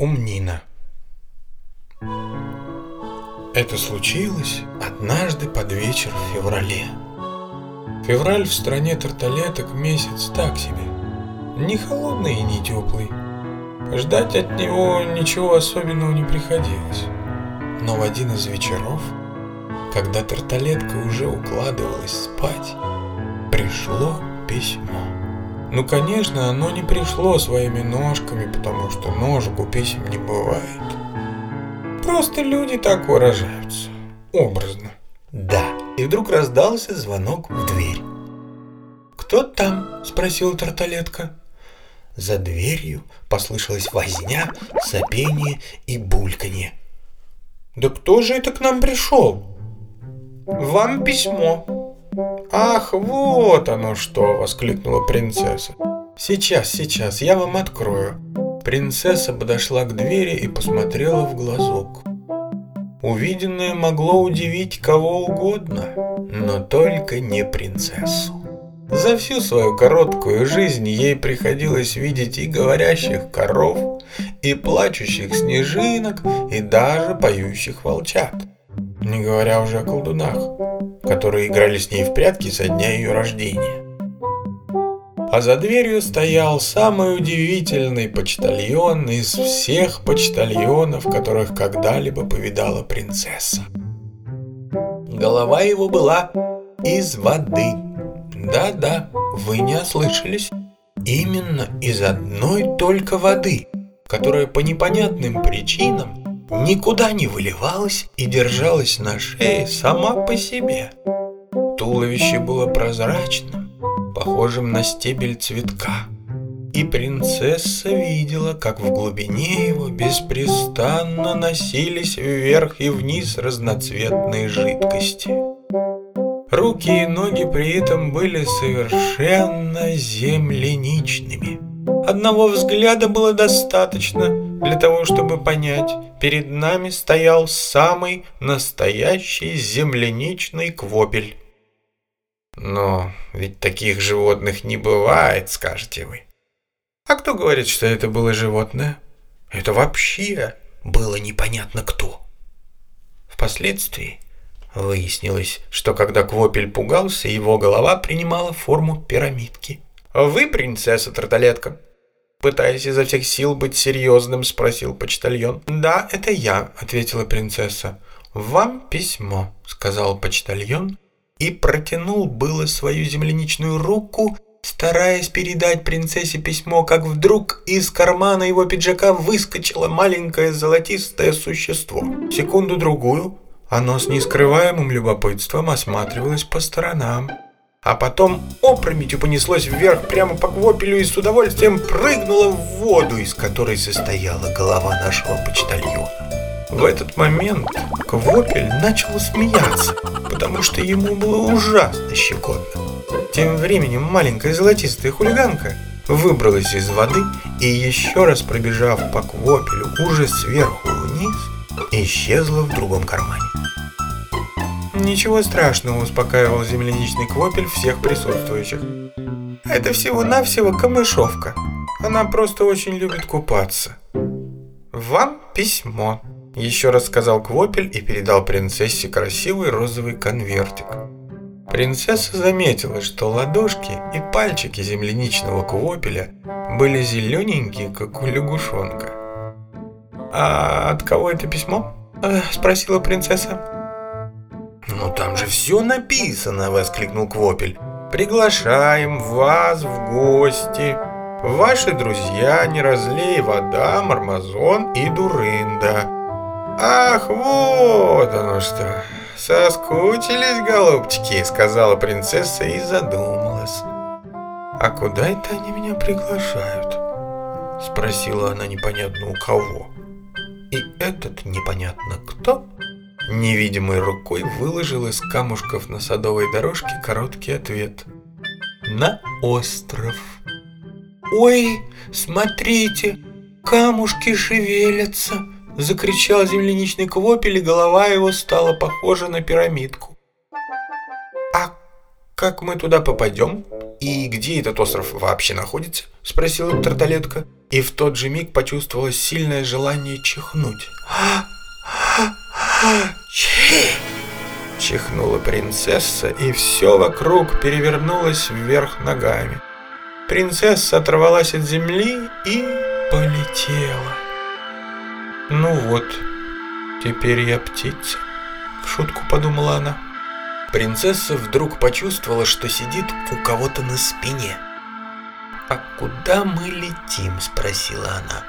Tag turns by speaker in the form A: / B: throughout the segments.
A: Умнина. Это случилось однажды под вечер в феврале. Февраль в стране тарталеток месяц так себе. Не холодный и не теплый. Ждать от него ничего особенного не приходилось. Но в один из вечеров, когда тарталетка уже укладывалась спать, пришло письмо. Ну, конечно, оно не пришло своими ножками, потому что ножек у писем не бывает. Просто люди так выражаются. Образно. Да. И вдруг раздался звонок в дверь. «Кто там?» – спросила тарталетка. За дверью послышалась возня, сопение и бульканье. «Да кто же это к нам пришел?» «Вам письмо», «Ах, вот оно что!» – воскликнула принцесса. «Сейчас, сейчас, я вам открою». Принцесса подошла к двери и посмотрела в глазок. Увиденное могло удивить кого угодно, но только не принцессу. За всю свою короткую жизнь ей приходилось видеть и говорящих коров, и плачущих снежинок, и даже поющих волчат. Не говоря уже о колдунах которые играли с ней в прятки со дня ее рождения. А за дверью стоял самый удивительный почтальон из всех почтальонов, которых когда-либо повидала принцесса. Голова его была из воды. Да-да, вы не ослышались. Именно из одной только воды, которая по непонятным причинам никуда не выливалась и держалась на шее сама по себе. Туловище было прозрачным, похожим на стебель цветка. И принцесса видела, как в глубине его беспрестанно носились вверх и вниз разноцветные жидкости. Руки и ноги при этом были совершенно земляничными. Одного взгляда было достаточно, для того, чтобы понять, перед нами стоял самый настоящий земляничный квобель. Но ведь таких животных не бывает, скажете вы. А кто говорит, что это было животное? Это вообще было непонятно кто. Впоследствии выяснилось, что когда Квопель пугался, его голова принимала форму пирамидки. «Вы принцесса Тарталетка?» Пытаясь изо всех сил быть серьезным, спросил почтальон. «Да, это я», — ответила принцесса. «Вам письмо», — сказал почтальон и протянул было свою земляничную руку, стараясь передать принцессе письмо, как вдруг из кармана его пиджака выскочило маленькое золотистое существо. Секунду-другую оно с нескрываемым любопытством осматривалось по сторонам а потом опрометью понеслось вверх прямо по квопелю и с удовольствием прыгнуло в воду, из которой состояла голова нашего почтальона. В этот момент Квопель начал смеяться, потому что ему было ужасно щекотно. Тем временем маленькая золотистая хулиганка выбралась из воды и еще раз пробежав по Квопелю уже сверху вниз, исчезла в другом кармане. Ничего страшного, успокаивал земляничный квопель всех присутствующих. Это всего-навсего камышовка. Она просто очень любит купаться. Вам письмо. Еще раз сказал Квопель и передал принцессе красивый розовый конвертик. Принцесса заметила, что ладошки и пальчики земляничного Квопеля были зелененькие, как у лягушонка. «А от кого это письмо?» спросила принцесса. «Ну там же все написано!» – воскликнул Квопель. «Приглашаем вас в гости. Ваши друзья не разлей вода, Мармазон и Дурында. Ах, вот оно что! Соскучились, голубчики!» – сказала принцесса и задумалась. «А куда это они меня приглашают?» – спросила она непонятно у кого. И этот непонятно кто – невидимой рукой выложил из камушков на садовой дорожке короткий ответ. На остров. «Ой, смотрите, камушки шевелятся!» Закричал земляничный квопель, и голова его стала похожа на пирамидку. «А как мы туда попадем?» «И где этот остров вообще находится?» – спросила Тарталетка. И в тот же миг почувствовала сильное желание чихнуть. Чихнула принцесса, и все вокруг перевернулось вверх ногами. Принцесса оторвалась от земли и полетела. «Ну вот, теперь я птица», — в шутку подумала она. Принцесса вдруг почувствовала, что сидит у кого-то на спине. «А куда мы летим?» – спросила она.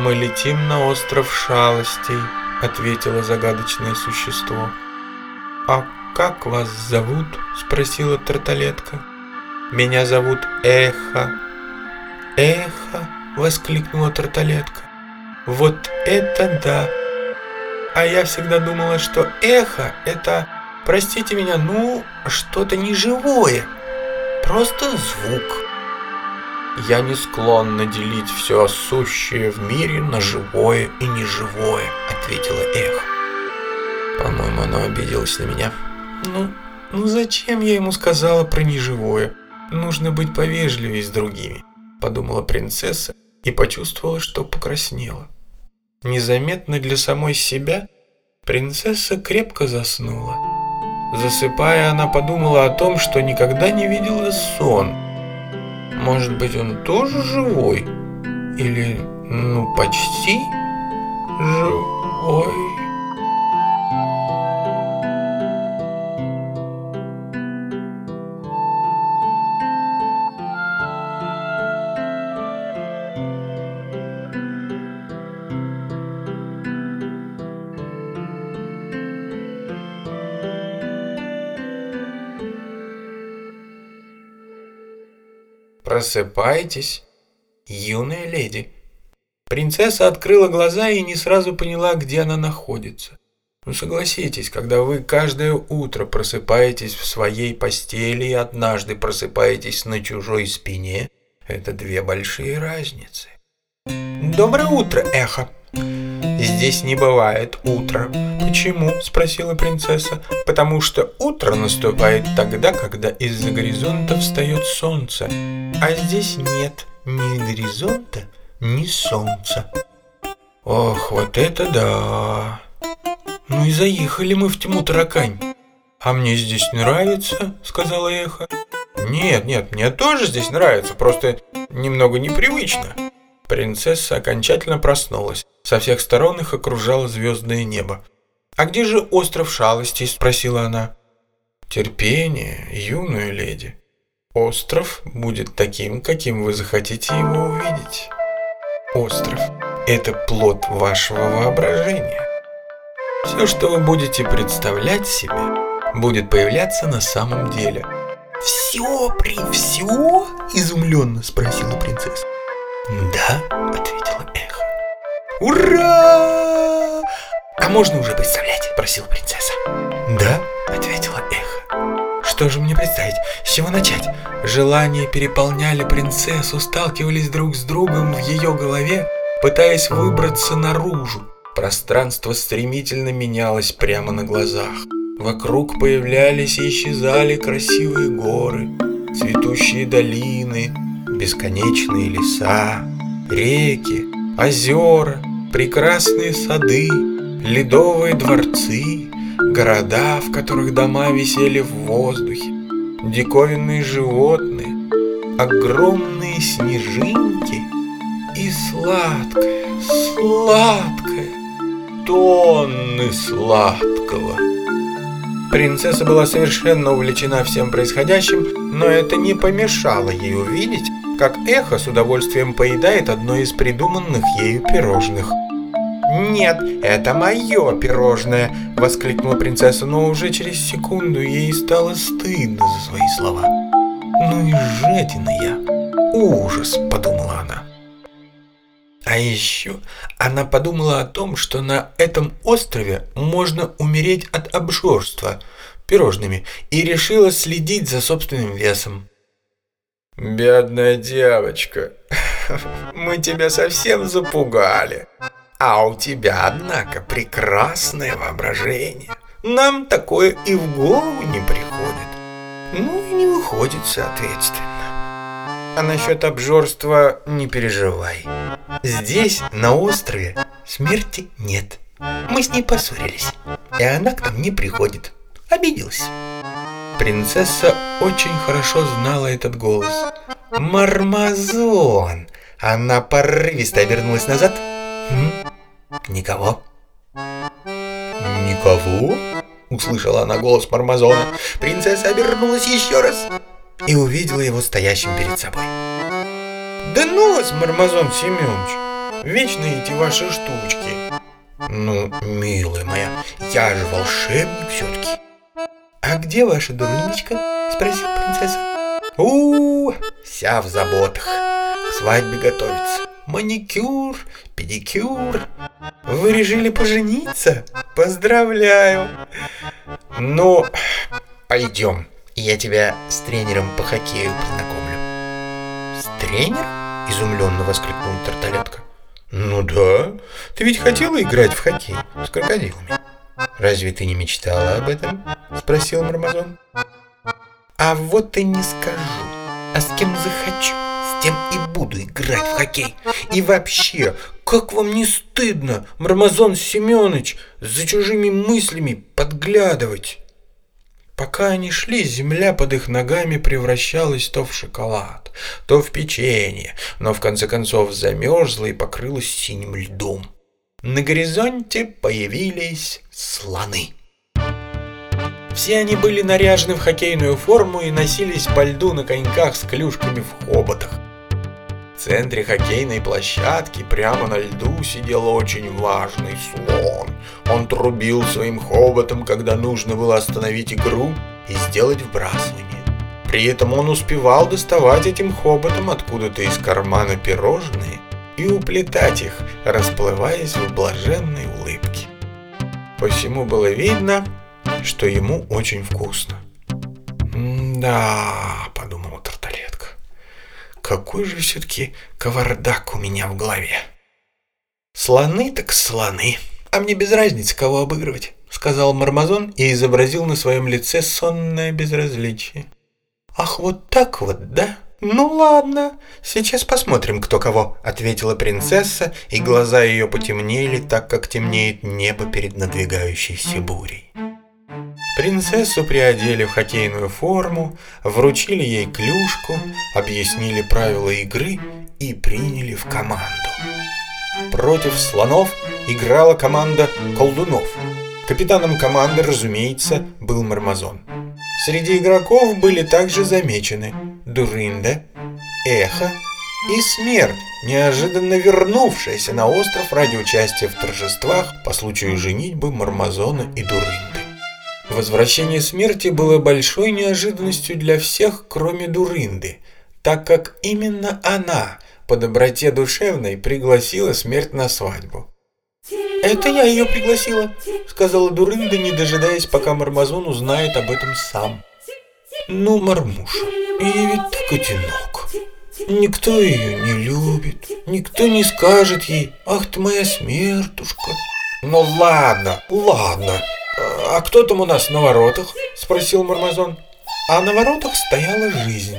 A: «Мы летим на остров шалостей», – ответило загадочное существо. «А как вас зовут?» – спросила тарталетка. «Меня зовут Эхо». «Эхо!» – воскликнула тарталетка. «Вот это да! А я всегда думала, что эхо – это Простите меня, ну, что-то неживое. Просто звук. Я не склонна делить все сущее в мире на живое и неживое, ответила Эхо. По-моему, оно обиделось на меня. Ну, ну зачем я ему сказала про неживое? Нужно быть повежливее с другими, подумала принцесса и почувствовала, что покраснела. Незаметно для самой себя принцесса крепко заснула. Засыпая, она подумала о том, что никогда не видела сон. Может быть, он тоже живой? Или, ну, почти живой? Просыпайтесь, юная леди. Принцесса открыла глаза и не сразу поняла, где она находится. Ну согласитесь, когда вы каждое утро просыпаетесь в своей постели и однажды просыпаетесь на чужой спине, это две большие разницы. Доброе утро, эхо. Здесь не бывает утра. Почему? Спросила принцесса. Потому что утро наступает тогда, когда из-за горизонта встает солнце. А здесь нет ни горизонта, ни солнца. Ох, вот это да! Ну и заехали мы в тьму таракань. А мне здесь нравится, сказала эхо. Нет, нет, мне тоже здесь нравится, просто немного непривычно. Принцесса окончательно проснулась. Со всех сторон их окружало звездное небо. «А где же остров шалостей?» – спросила она. «Терпение, юная леди. Остров будет таким, каким вы захотите его увидеть. Остров – это плод вашего воображения. Все, что вы будете представлять себе, будет появляться на самом деле». «Все при все?» – изумленно спросила принцесса. «Да», — ответила эхо. «Ура! А можно уже представлять?» — спросила принцесса. «Что же мне представить? С чего начать?» Желания переполняли принцессу, сталкивались друг с другом в ее голове, пытаясь выбраться наружу. Пространство стремительно менялось прямо на глазах. Вокруг появлялись и исчезали красивые горы, цветущие долины, бесконечные леса, реки, озера, прекрасные сады, ледовые дворцы, города, в которых дома висели в воздухе, диковинные животные, огромные снежинки и сладкое, сладкое, тонны сладкого. Принцесса была совершенно увлечена всем происходящим, но это не помешало ей увидеть, как эхо с удовольствием поедает одно из придуманных ею пирожных. «Нет, это мое пирожное!» – воскликнула принцесса, но уже через секунду ей стало стыдно за свои слова. «Ну и жадина я! Ужас!» – подумала она. А еще она подумала о том, что на этом острове можно умереть от обжорства пирожными, и решила следить за собственным весом. «Бедная девочка, мы тебя совсем запугали. А у тебя, однако, прекрасное воображение. Нам такое и в голову не приходит. Ну и не выходит, соответственно».
B: А насчет обжорства не переживай. Здесь, на острове, смерти нет. Мы с ней поссорились, и она к нам не приходит. Обиделась. Принцесса очень хорошо знала этот голос. «Мармазон!» Она порывисто обернулась назад. «Никого». «Никого?» Услышала она голос Мармазона. Принцесса обернулась еще раз и увидела его стоящим перед собой. «Да ну вас, Мармазон Семенович! Вечно эти ваши штучки!» «Ну, милая моя, я же волшебник все-таки!» «А где ваша дурничка?» — спросила принцесса. у, -у вся в заботах. К свадьбе готовится. Маникюр, педикюр. Вы решили пожениться? Поздравляю. Ну, пойдем. Я тебя с тренером по хоккею познакомлю. С тренером? Изумленно воскликнула Тарталетка. Ну да, ты ведь хотела играть в хоккей с крокодилами. Разве ты не мечтала об этом? Спросил Мармазон. А вот и не скажу. А с кем захочу, тем и буду играть в хоккей. И вообще, как вам не стыдно, Мармазон Семенович, за чужими мыслями подглядывать? Пока они шли, земля под их ногами превращалась то в шоколад, то в печенье, но в конце концов замерзла и покрылась синим льдом. На горизонте появились слоны. Все они были наряжены в хоккейную форму и носились по льду на коньках с клюшками в хоботах. Центре хоккейной площадки прямо на льду сидел очень важный слон. Он трубил своим хоботом, когда нужно было остановить игру и сделать вбрасывание. При этом он успевал доставать этим хоботом откуда-то из кармана пирожные и уплетать их, расплываясь в блаженной улыбке. По всему было видно, что ему очень вкусно. «Да», — «какой же все-таки кавардак у меня в голове». «Слоны так слоны, а мне без разницы, кого обыгрывать», — сказал Мармазон и изобразил на своем лице сонное безразличие. «Ах, вот так вот, да?» «Ну ладно, сейчас посмотрим, кто кого», — ответила принцесса, и глаза ее потемнели, так как темнеет небо перед надвигающейся бурей. Принцессу приодели в хоккейную форму, вручили ей клюшку, объяснили правила игры и приняли в команду. Против слонов играла команда колдунов. Капитаном команды, разумеется, был Мармазон. Среди игроков были также замечены Дуринда, Эхо и Смерть, неожиданно вернувшаяся на остров ради участия в торжествах по случаю женитьбы Мармазона и Дуринды. Возвращение смерти было большой неожиданностью для всех, кроме Дуринды, так как именно она по доброте душевной пригласила смерть на свадьбу. «Это я ее пригласила», — сказала Дурында, не дожидаясь, пока Мармазон узнает об этом сам. «Ну, Мармуша, ей ведь так одинок. Никто ее не любит, никто не скажет ей, ах ты моя смертушка». «Ну ладно, ладно, а кто там у нас на воротах?» — спросил Мармазон. А на воротах стояла жизнь.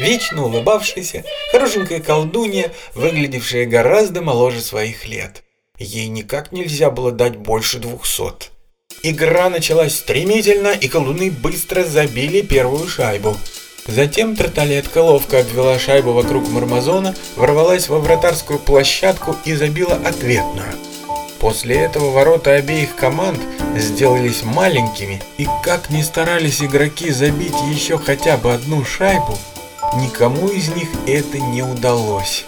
B: Вечно улыбавшаяся, хорошенькая колдунья, выглядевшая гораздо моложе своих лет. Ей никак нельзя было дать больше двухсот. Игра началась стремительно, и колдуны быстро забили первую шайбу. Затем Тарталетка ловко обвела шайбу вокруг Мармазона, ворвалась во вратарскую площадку и забила ответную. После этого ворота обеих команд сделались маленькими, и как ни старались игроки забить еще хотя бы одну шайбу, никому из них это не удалось.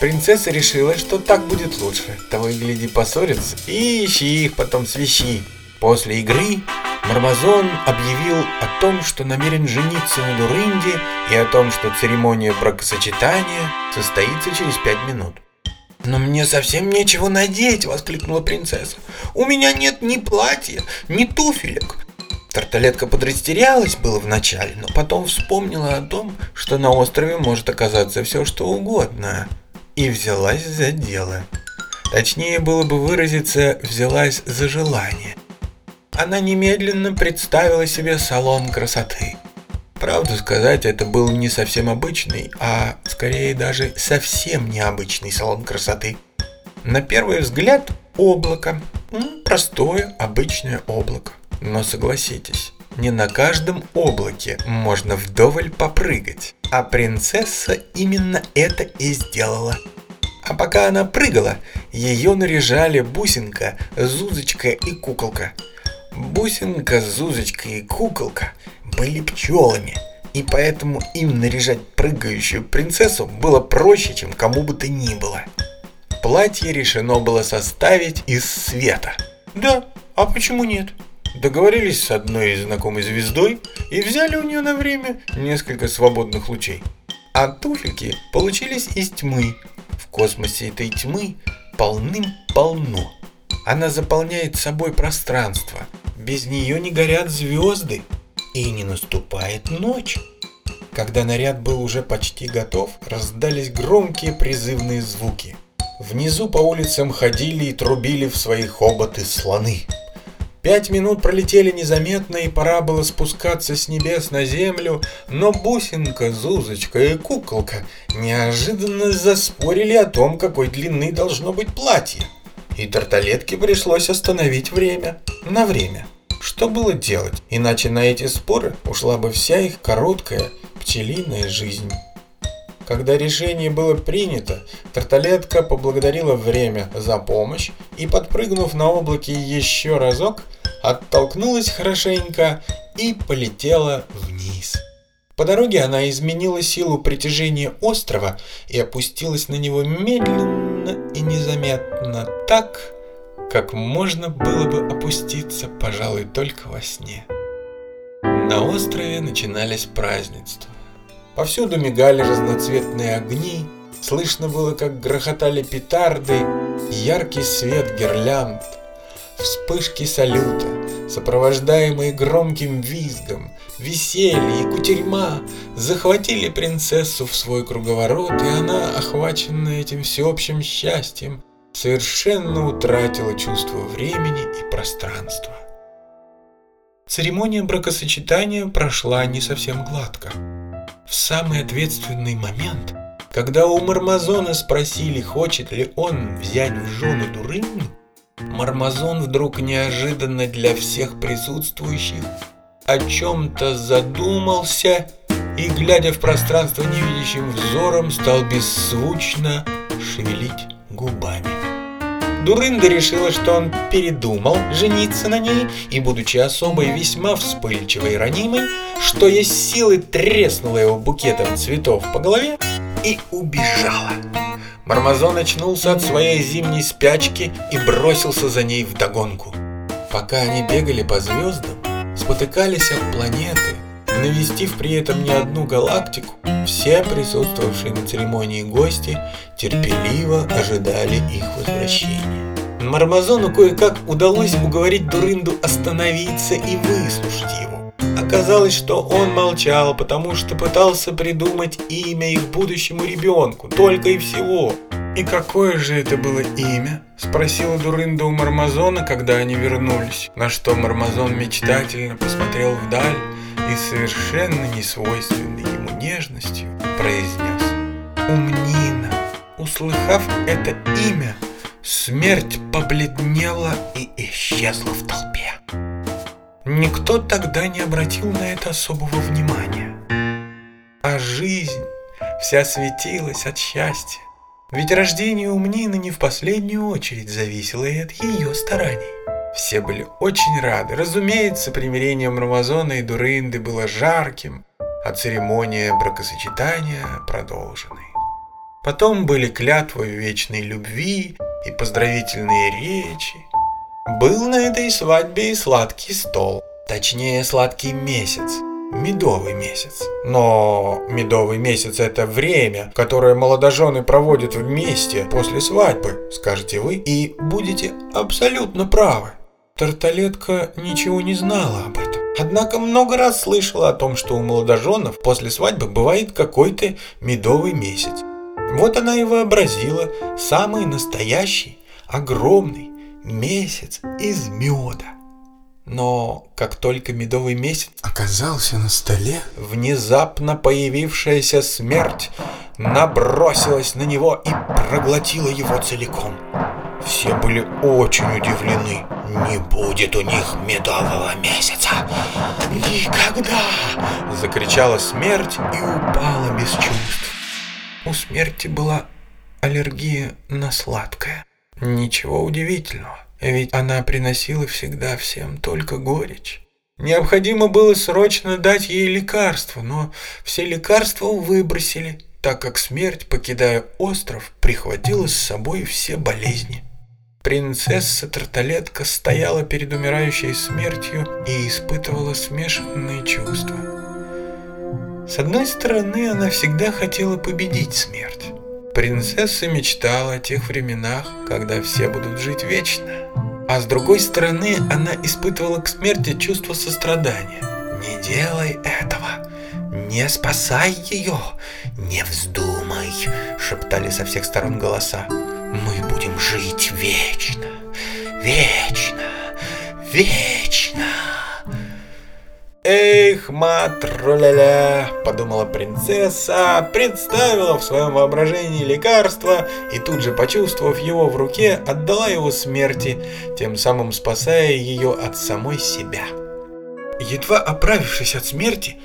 B: Принцесса решила, что так будет лучше. Того и гляди поссорятся. И ищи их потом свищи. После игры Мармазон объявил о том, что намерен жениться на Дурынде и о том, что церемония бракосочетания состоится через пять минут. «Но мне совсем нечего надеть!» — воскликнула принцесса. «У меня нет ни платья, ни туфелек!» Тарталетка подрастерялась было вначале, но потом вспомнила о том, что на острове может оказаться все что угодно и взялась за дело. Точнее было бы выразиться «взялась за желание». Она немедленно представила себе салон красоты. Правду сказать, это был не совсем обычный, а скорее даже совсем необычный салон красоты. На первый взгляд облако. Простое, обычное облако. Но согласитесь, не на каждом облаке можно вдоволь попрыгать. А принцесса именно это и сделала. А пока она прыгала, ее наряжали бусинка, зузочка и куколка. Бусинка, зузочка и куколка были пчелами, и поэтому им наряжать прыгающую принцессу было проще, чем кому бы то ни было. Платье решено было составить из света. Да, а почему нет? Договорились с одной знакомой звездой и взяли у нее на время несколько свободных лучей. А туфельки получились из тьмы. В космосе этой тьмы полным-полно. Она заполняет собой пространство. Без нее не горят звезды и не наступает ночь. Когда наряд был уже почти готов, раздались громкие призывные звуки. Внизу по улицам ходили и трубили в свои хоботы слоны. Пять минут пролетели незаметно, и пора было спускаться с небес на землю, но бусинка, Зузочка и куколка неожиданно заспорили о том, какой длины должно быть платье. И тарталетке пришлось остановить время. На время. Что было делать? Иначе на эти споры ушла бы вся их короткая пчелиная жизнь. Когда решение было принято, Тарталетка поблагодарила время за помощь и, подпрыгнув на облаке еще разок, оттолкнулась хорошенько и полетела вниз. По дороге она изменила силу притяжения острова и опустилась на него медленно и незаметно так, как можно было бы опуститься, пожалуй, только во сне. На острове начинались празднества. Повсюду мигали разноцветные огни, слышно было, как грохотали петарды, яркий свет гирлянд, вспышки салюта, сопровождаемые громким визгом, веселье и кутерьма, захватили принцессу в свой круговорот, и она, охваченная этим всеобщим счастьем, совершенно утратила чувство времени и пространства. Церемония бракосочетания прошла не совсем гладко. В самый ответственный момент, когда у Мармазона спросили, хочет ли он взять в жены Дурыню, Мармазон вдруг неожиданно для всех присутствующих о чем-то задумался и, глядя в пространство невидящим взором, стал беззвучно шевелить губами. Дурында решила, что он передумал жениться на ней и, будучи особой весьма вспыльчивой и ранимой, что есть силы треснула его букетом цветов по голове и убежала. Мармазон очнулся от своей зимней спячки и бросился за ней вдогонку. Пока они бегали по звездам, спотыкались от планеты, навестив при этом не одну галактику, все присутствовавшие на церемонии гости терпеливо ожидали их возвращения. Мармазону кое-как удалось уговорить Дурынду остановиться и выслушать его. Оказалось, что он молчал, потому что пытался придумать имя их будущему ребенку, только и всего. «И какое же это было имя?» – спросила Дурында у Мармазона, когда они вернулись, на что Мармазон мечтательно посмотрел вдаль и совершенно несвойственной ему нежностью произнес «Умнина». Услыхав это имя, смерть побледнела и исчезла в толпе. Никто тогда не обратил на это особого внимания. А жизнь вся светилась от счастья. Ведь рождение Умнины не в последнюю очередь зависело и от ее стараний. Все были очень рады. Разумеется, примирение Мармазона и Дурынды было жарким, а церемония бракосочетания продолженной. Потом были клятвы вечной любви и поздравительные речи. Был на этой свадьбе и сладкий стол, точнее сладкий месяц, медовый месяц. Но медовый месяц это время, которое молодожены проводят вместе после свадьбы, скажете вы, и будете абсолютно правы. Тарталетка ничего не знала об этом. Однако много раз слышала о том, что у молодоженов после свадьбы бывает какой-то медовый месяц. Вот она и вообразила самый настоящий, огромный месяц из меда. Но как только медовый месяц
A: оказался на столе,
B: внезапно появившаяся смерть набросилась на него и проглотила его целиком. Все были очень удивлены. Не будет у них медового месяца. Никогда! Закричала смерть и упала без чувств. У смерти была аллергия на сладкое. Ничего удивительного, ведь она приносила всегда всем только горечь. Необходимо было срочно дать ей лекарство, но все лекарства выбросили, так как смерть, покидая остров, прихватила с собой все болезни. Принцесса Тарталетка стояла перед умирающей смертью и испытывала смешанные чувства. С одной стороны, она всегда хотела победить смерть. Принцесса мечтала о тех временах, когда все будут жить вечно. А с другой стороны, она испытывала к смерти чувство сострадания. «Не делай этого! Не спасай ее! Не вздумай!» – шептали со всех сторон голоса. «Мы будем жить вечно! Вечно! Вечно!» «Эх, матруляля!» – подумала принцесса, представила в своем воображении лекарство и тут же, почувствовав его в руке, отдала его смерти, тем самым спасая ее от самой себя. Едва оправившись от смерти,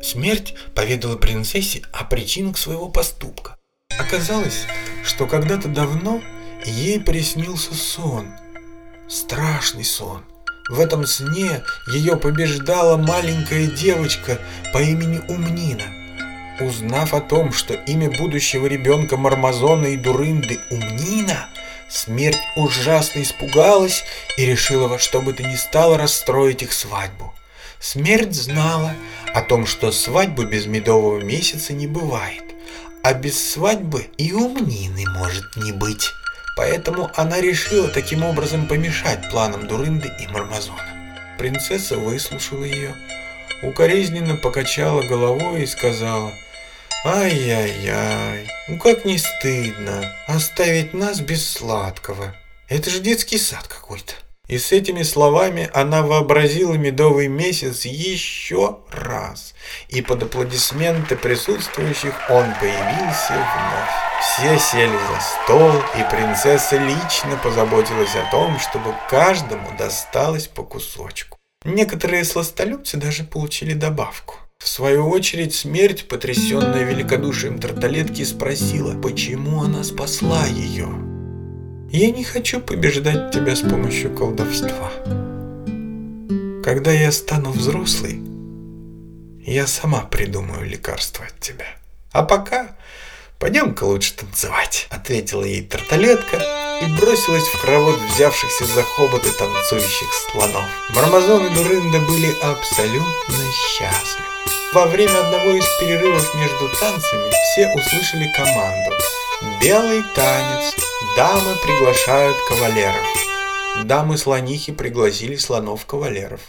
B: смерть поведала принцессе о причинах своего поступка. Оказалось, что когда-то давно ей приснился сон, страшный сон – в этом сне ее побеждала маленькая девочка по имени Умнина. Узнав о том, что имя будущего ребенка Мармазона и Дурынды Умнина, смерть ужасно испугалась и решила во что бы то ни стало расстроить их свадьбу. Смерть знала о том, что свадьбы без медового месяца не бывает, а без свадьбы и умнины может не быть. Поэтому она решила таким образом помешать планам Дурынды и Мармазона. Принцесса выслушала ее, укоризненно покачала головой и сказала «Ай-яй-яй, ну как не стыдно оставить нас без сладкого. Это же детский сад какой-то». И с этими словами она вообразила медовый месяц еще раз, и под аплодисменты присутствующих он появился вновь. Все сели за стол, и принцесса лично позаботилась о том, чтобы каждому досталось по кусочку. Некоторые сластолюбцы даже получили добавку. В свою очередь, смерть, потрясенная великодушием тарталетки, спросила, почему она спасла ее. «Я не хочу побеждать тебя с помощью колдовства. Когда я стану взрослой, я сама придумаю лекарство от тебя. А пока «Пойдем-ка лучше танцевать», — ответила ей тарталетка и бросилась в хоровод взявшихся за хоботы танцующих слонов. Мармазон и Дурында были абсолютно счастливы. Во время одного из перерывов между танцами все услышали команду «Белый танец! Дамы приглашают кавалеров!» Дамы-слонихи пригласили слонов-кавалеров.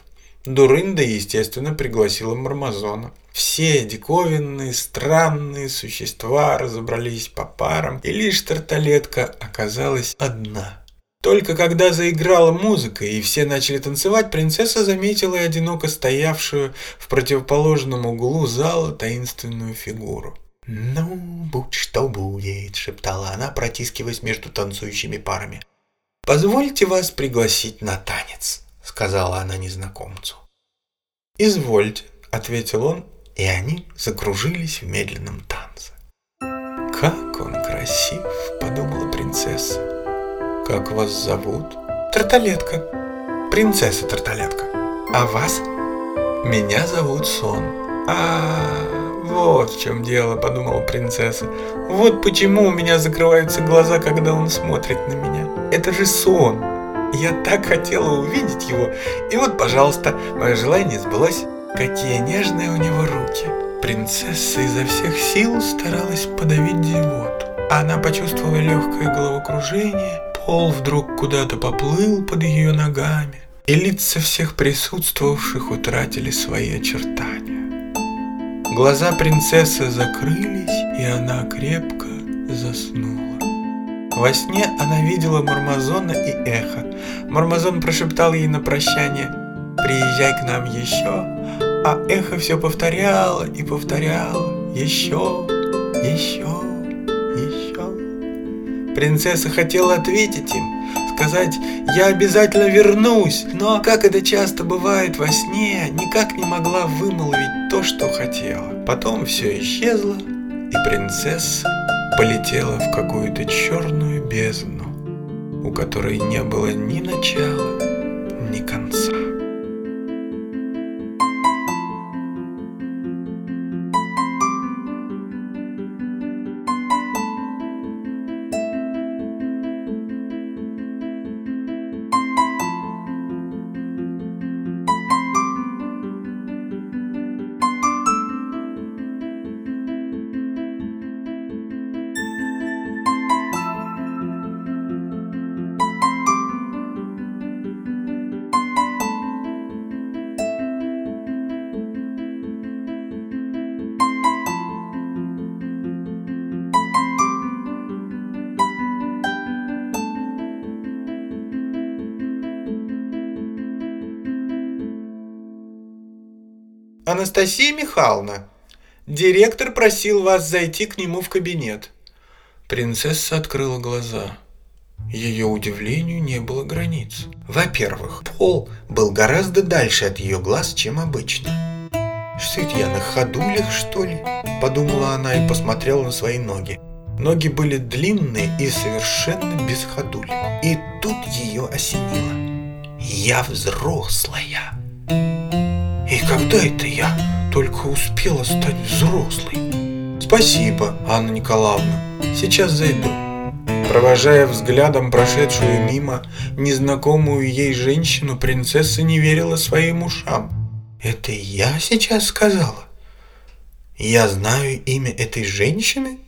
B: Дурында, естественно, пригласила Мармазона. Все диковинные, странные существа разобрались по парам, и лишь тарталетка оказалась одна. Только когда заиграла музыка и все начали танцевать, принцесса заметила одиноко стоявшую в противоположном углу зала таинственную фигуру. «Ну, будь что будет», — шептала она, протискиваясь между танцующими парами. «Позвольте вас пригласить на танец», — сказала она незнакомцу. «Извольте», — ответил он, и они закружились в медленном танце. «Как он красив!» — подумала принцесса. «Как вас зовут?» «Тарталетка. Принцесса Тарталетка. А вас?» «Меня зовут Сон». «А, вот в чем дело», — подумала принцесса. «Вот почему у меня закрываются глаза, когда он смотрит на меня. Это же сон. Я так хотела увидеть его, и вот, пожалуйста, мое желание сбылось. Какие нежные у него руки. Принцесса изо всех сил старалась подавить зевоту. Она почувствовала легкое головокружение, пол вдруг куда-то поплыл под ее ногами, и лица всех присутствовавших утратили свои очертания. Глаза принцессы закрылись, и она крепко заснула. Во сне она видела Мармазона и Эхо. Мармазон прошептал ей на прощание приезжай к нам еще, а эхо все повторяло и повторяло, еще, еще, еще. Принцесса хотела ответить им, сказать «я обязательно вернусь», но, как это часто бывает во сне, никак не могла вымолвить то, что хотела. Потом все исчезло, и принцесса полетела в какую-то черную бездну, у которой не было ни начала, ни конца. Анастасия Михайловна, директор просил вас зайти к нему в кабинет. Принцесса открыла глаза. Ее удивлению не было границ. Во-первых, пол был гораздо дальше от ее глаз, чем обычно. «Что я, на ходулях, что ли?» – подумала она и посмотрела на свои ноги. Ноги были длинные и совершенно без ходуль. И тут ее осенило. «Я взрослая!» Когда это я только успела стать взрослой? Спасибо, Анна Николаевна. Сейчас зайду. Провожая взглядом прошедшую мимо незнакомую ей женщину, принцесса не верила своим ушам. Это я сейчас сказала? Я знаю имя этой женщины?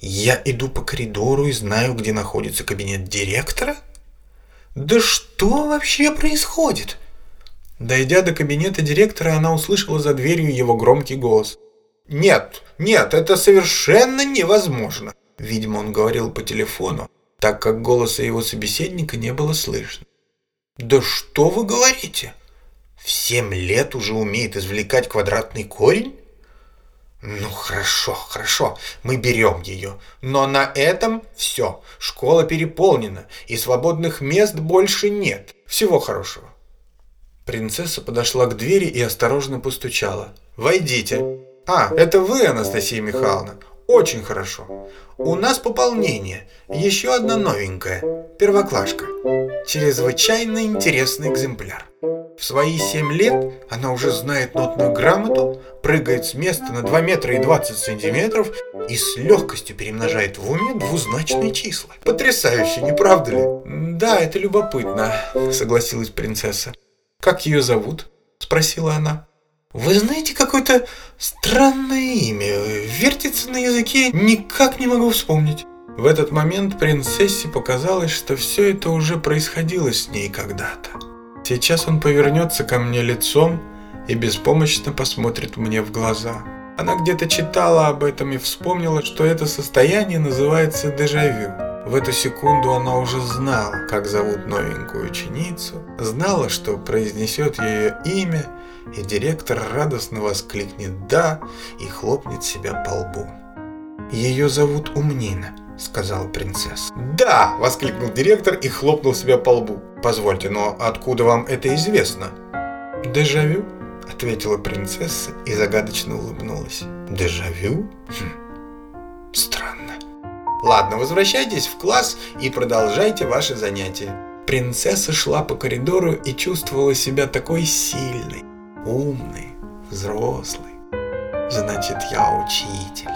B: Я иду по коридору и знаю, где находится кабинет директора? Да что вообще происходит? Дойдя до кабинета директора, она услышала за дверью его громкий голос. «Нет, нет, это совершенно невозможно!» Видимо, он говорил по телефону, так как голоса его собеседника не было слышно. «Да что вы говорите? В семь лет уже умеет извлекать квадратный корень?» «Ну хорошо, хорошо, мы берем ее. Но на этом все. Школа переполнена, и свободных мест больше нет. Всего хорошего». Принцесса подошла к двери и осторожно постучала. «Войдите!» «А, это вы, Анастасия Михайловна? Очень хорошо. У нас пополнение. Еще одна новенькая. Первоклашка. Чрезвычайно интересный экземпляр. В свои семь лет она уже знает нотную грамоту, прыгает с места на 2 метра и 20 сантиметров и с легкостью перемножает в уме двузначные числа. Потрясающе, не правда ли? Да, это любопытно, согласилась принцесса. «Как ее зовут?» – спросила она. «Вы знаете какое-то странное имя, вертится на языке, никак не могу вспомнить». В этот момент принцессе показалось, что все это уже происходило с ней когда-то. Сейчас он повернется ко мне лицом и беспомощно посмотрит мне в глаза. Она где-то читала об этом и вспомнила, что это состояние называется дежавю. В эту секунду она уже знала, как зовут новенькую ученицу, знала, что произнесет ее имя, и директор радостно воскликнет «да» и хлопнет себя по лбу. «Ее зовут Умнина», — сказала принцесса. «Да!» — воскликнул директор и хлопнул себя по лбу. «Позвольте, но откуда вам это известно?» «Дежавю», — ответила принцесса и загадочно улыбнулась. «Дежавю? Хм. Странно». Ладно, возвращайтесь в класс и продолжайте ваши занятия. Принцесса шла по коридору и чувствовала себя такой сильной, умной, взрослой. Значит, я учитель.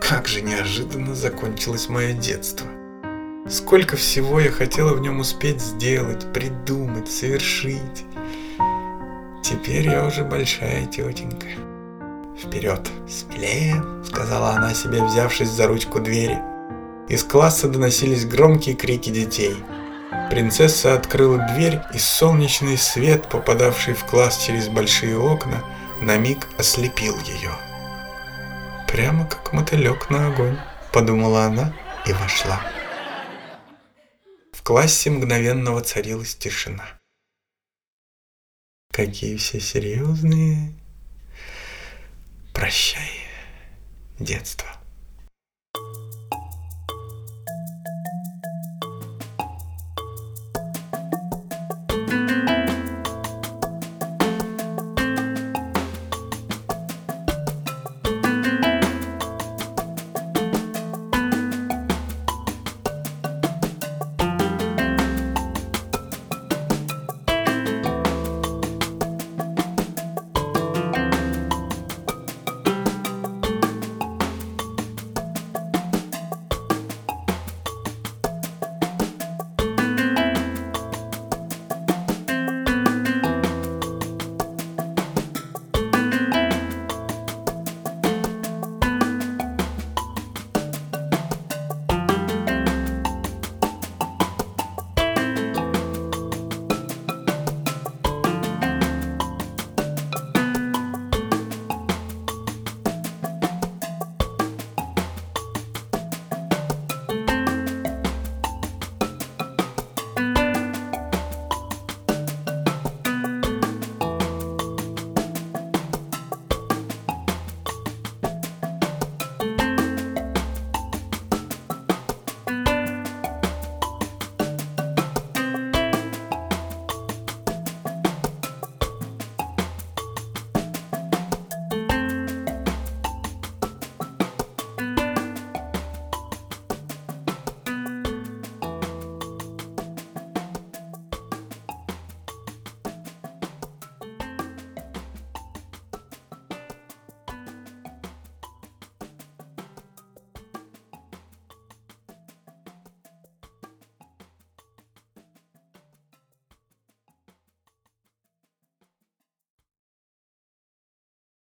B: Как же неожиданно закончилось мое детство. Сколько всего я хотела в нем успеть сделать, придумать, совершить. Теперь я уже большая тетенька. Вперед, смелее, сказала она себе, взявшись за ручку двери. Из класса доносились громкие крики детей. Принцесса открыла дверь, и солнечный свет, попадавший в класс через большие окна, на миг ослепил ее. «Прямо как мотылек на огонь», — подумала она и вошла. В классе мгновенно воцарилась тишина. Какие все серьезные. Прощай, детство.